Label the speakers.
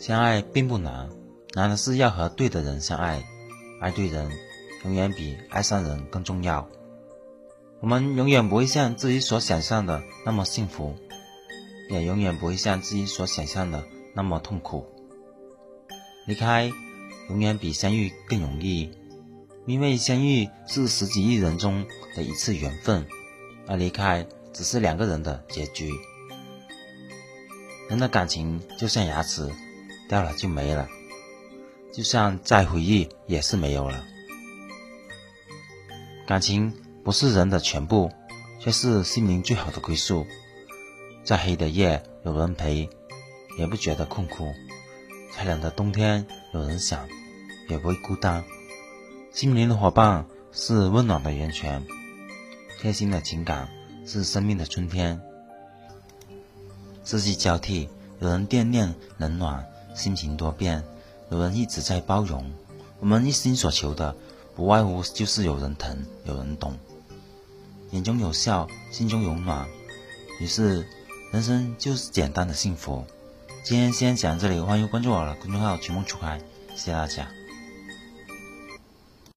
Speaker 1: 相爱并不难，难的是要和对的人相爱。爱对人，永远比爱上人更重要。我们永远不会像自己所想象的那么幸福，也永远不会像自己所想象的那么痛苦。离开，永远比相遇更容易，因为相遇是十几亿人中的一次缘分，而离开只是两个人的结局。人的感情就像牙齿，掉了就没了，就像再回忆也是没有了。感情不是人的全部，却是心灵最好的归宿。再黑的夜有人陪，也不觉得困苦；再冷的冬天有人想，也不会孤单。心灵的伙伴是温暖的源泉，贴心的情感是生命的春天。四季交替，有人惦念冷暖，心情多变；有人一直在包容。我们一心所求的，不外乎就是有人疼，有人懂。眼中有笑，心中有暖。于是，人生就是简单的幸福。今天先讲到这里，欢迎关注我的公众号“曲梦初开”，谢谢大家。